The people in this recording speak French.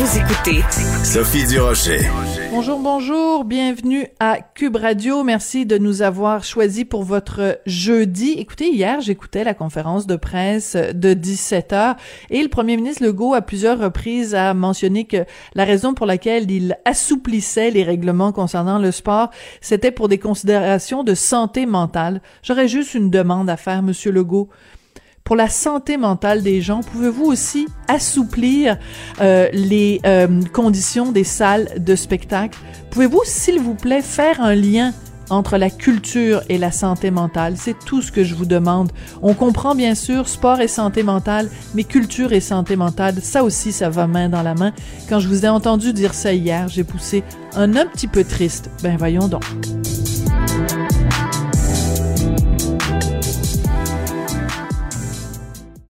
Vous écoutez Sophie Durocher. Bonjour, bonjour, bienvenue à Cube Radio. Merci de nous avoir choisis pour votre jeudi. Écoutez, hier, j'écoutais la conférence de presse de 17 heures et le premier ministre Legault, à plusieurs reprises, a mentionné que la raison pour laquelle il assouplissait les règlements concernant le sport, c'était pour des considérations de santé mentale. J'aurais juste une demande à faire, Monsieur Legault pour la santé mentale des gens, pouvez-vous aussi assouplir euh, les euh, conditions des salles de spectacle? Pouvez-vous, s'il vous plaît, faire un lien entre la culture et la santé mentale? C'est tout ce que je vous demande. On comprend bien sûr sport et santé mentale, mais culture et santé mentale, ça aussi, ça va main dans la main. Quand je vous ai entendu dire ça hier, j'ai poussé un un petit peu triste. Ben voyons donc.